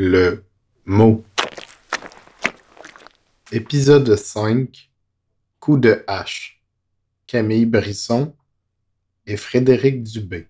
Le mot. Épisode 5 Coup de hache. Camille Brisson et Frédéric Dubé.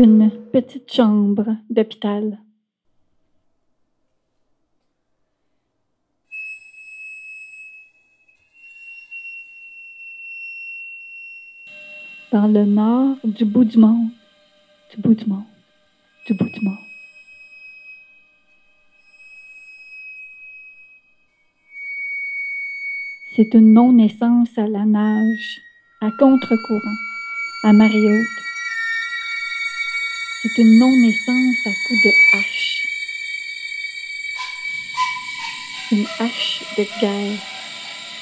Une petite chambre d'hôpital. Dans le nord du bout du monde, du bout du monde, du bout du monde. C'est une non-naissance à la nage, à contre-courant, à marée. C'est une non-naissance à coups de hache. Une hache de guerre,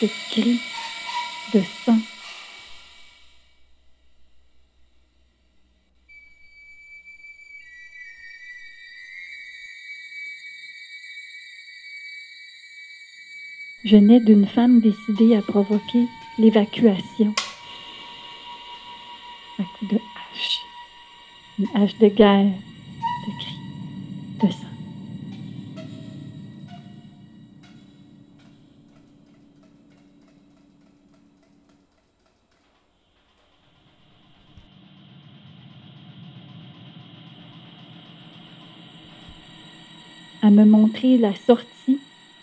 de cris, de sang. Je nais d'une femme décidée à provoquer l'évacuation Une hache de guerre, de cris, de sang. À me montrer la sortie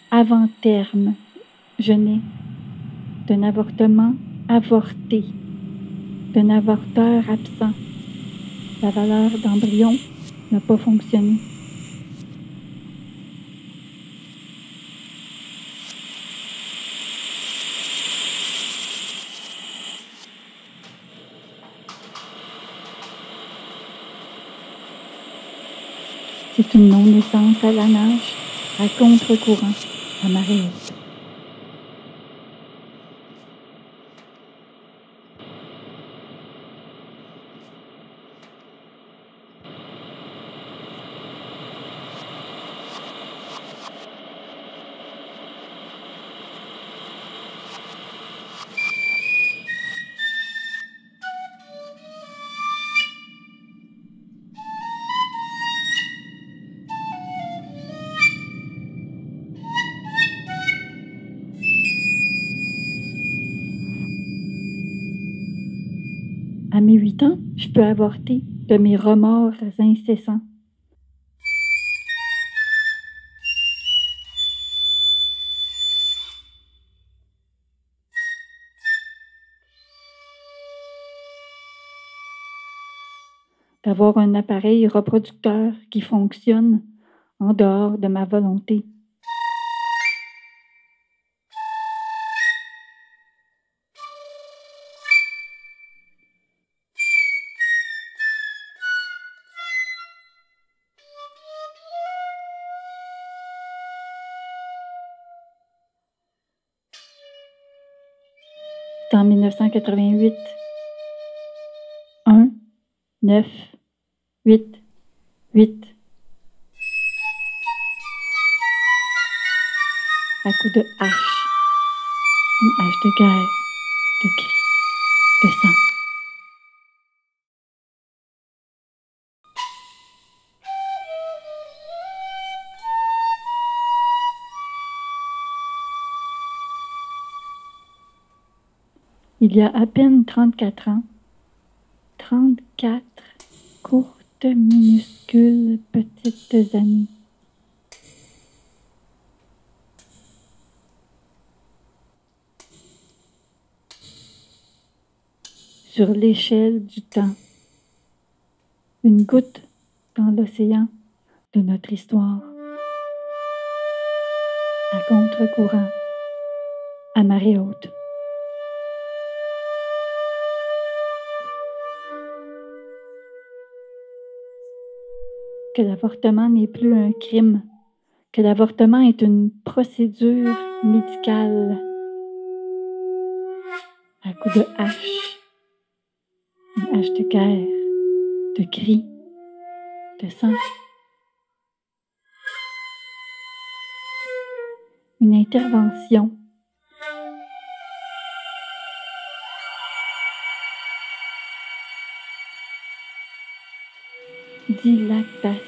avant terme. Je nais d'un avortement avorté, d'un avorteur absent. La valeur d'embryon n'a pas fonctionné. C'est une non-naissance à la nage, à contre-courant, à marée haute. À mes huit ans, je peux avorter de mes remords incessants. D'avoir un appareil reproducteur qui fonctionne en dehors de ma volonté. 1988. 1, 9, 8, 8. À coups de hache. Une hache de guerre, de cris, de sang. Il y a à peine 34 ans, 34 courtes, minuscules, petites années. Sur l'échelle du temps, une goutte dans l'océan de notre histoire. À contre-courant, à marée haute. Que l'avortement n'est plus un crime, que l'avortement est une procédure médicale à coups de hache, une hache de guerre, de cris, de sang. Une intervention. Dilatation.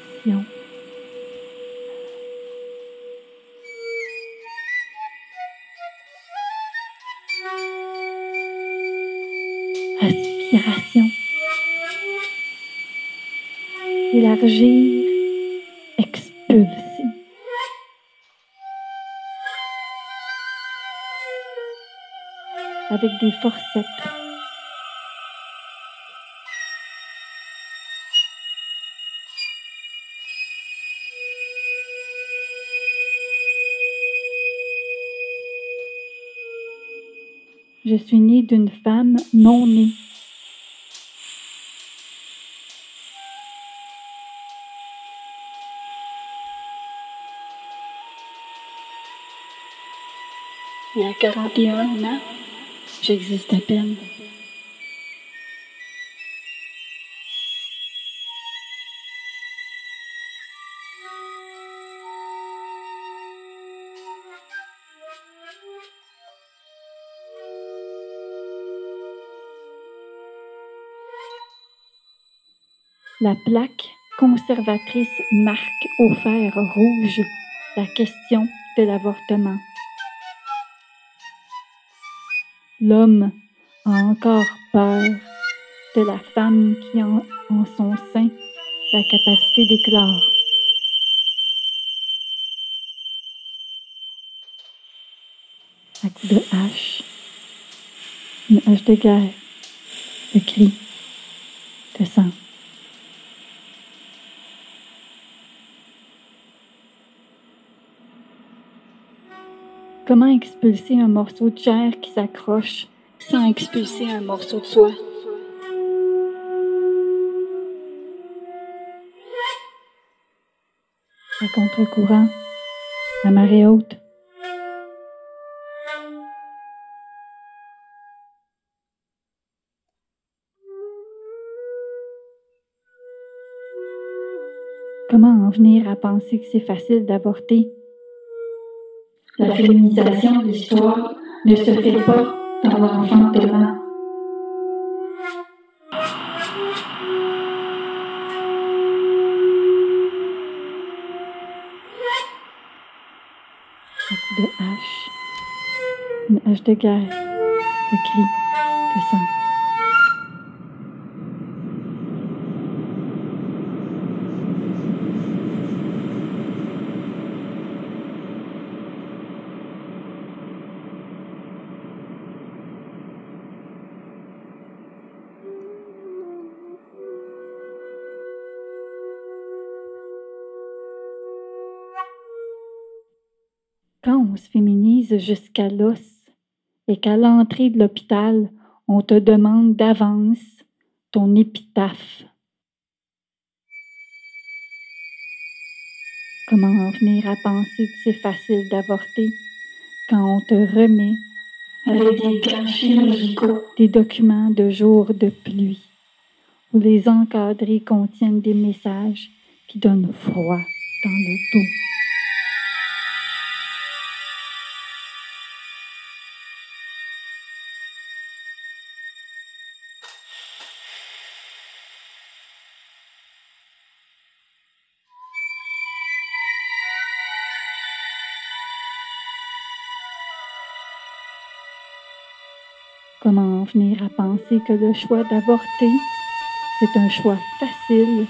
Aspiration. Élargir, expulser. Avec des forceps. Je suis née d'une femme non née. Et à 41 ans, j'existe à peine. La plaque conservatrice marque au fer rouge la question de l'avortement. L'homme a encore peur de la femme qui a en son sein la capacité d'éclore. De hache, une hache de guerre, de cris, de sang. Comment expulser un morceau de chair qui s'accroche sans expulser un morceau de soi? À contre-courant, à marée haute. Comment en venir à penser que c'est facile d'avorter? La féminisation de l'histoire ne se fait pas dans l'enfantement. Un coup de hache, une hache de guerre, de cris, de sang. On se féminise jusqu'à l'os et qu'à l'entrée de l'hôpital, on te demande d'avance ton épitaphe. Comment en venir à penser que c'est facile d'avorter quand on te remet avec des gants chirurgicaux des documents de jours de pluie où les encadrés contiennent des messages qui donnent froid dans le dos. Penser que le choix d'avorter, c'est un choix facile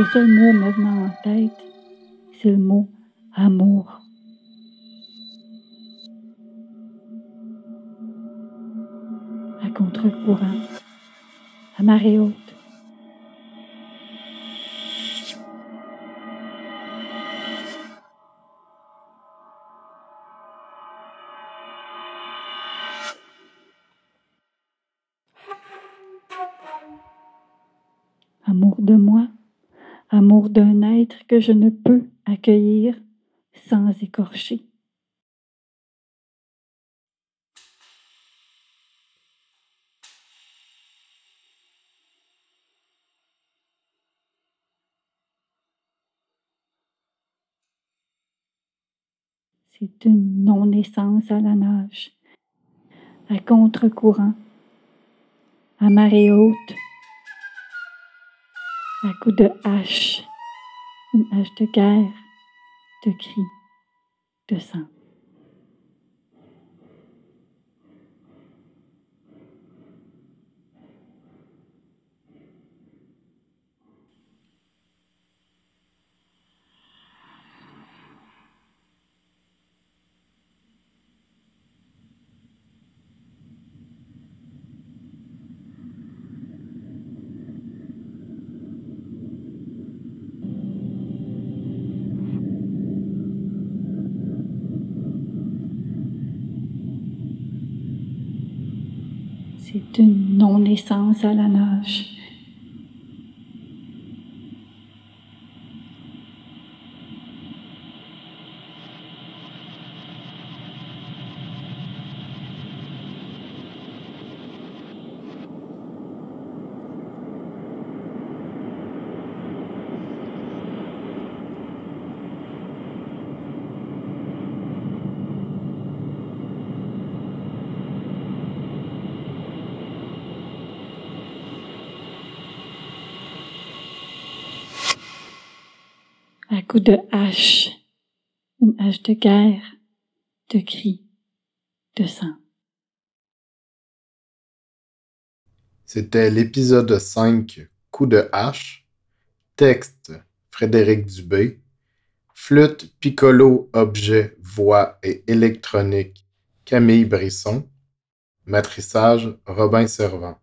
Le seul mot me venant en tête, c'est le mot amour. À contre-courant, à marée haute. Que je ne peux accueillir sans écorcher. C'est une non-naissance à la nage, à contre-courant, à marée haute, à coups de hache, une hache de guerre, de cris, de sang. C'est une non-naissance à la nage. à coups de hache, une hache de guerre, de cris, de sang. C'était l'épisode 5, Coup de hache. Texte, Frédéric Dubé. Flûte, piccolo, objet, voix et électronique, Camille Brisson. Matrissage, Robin Servant.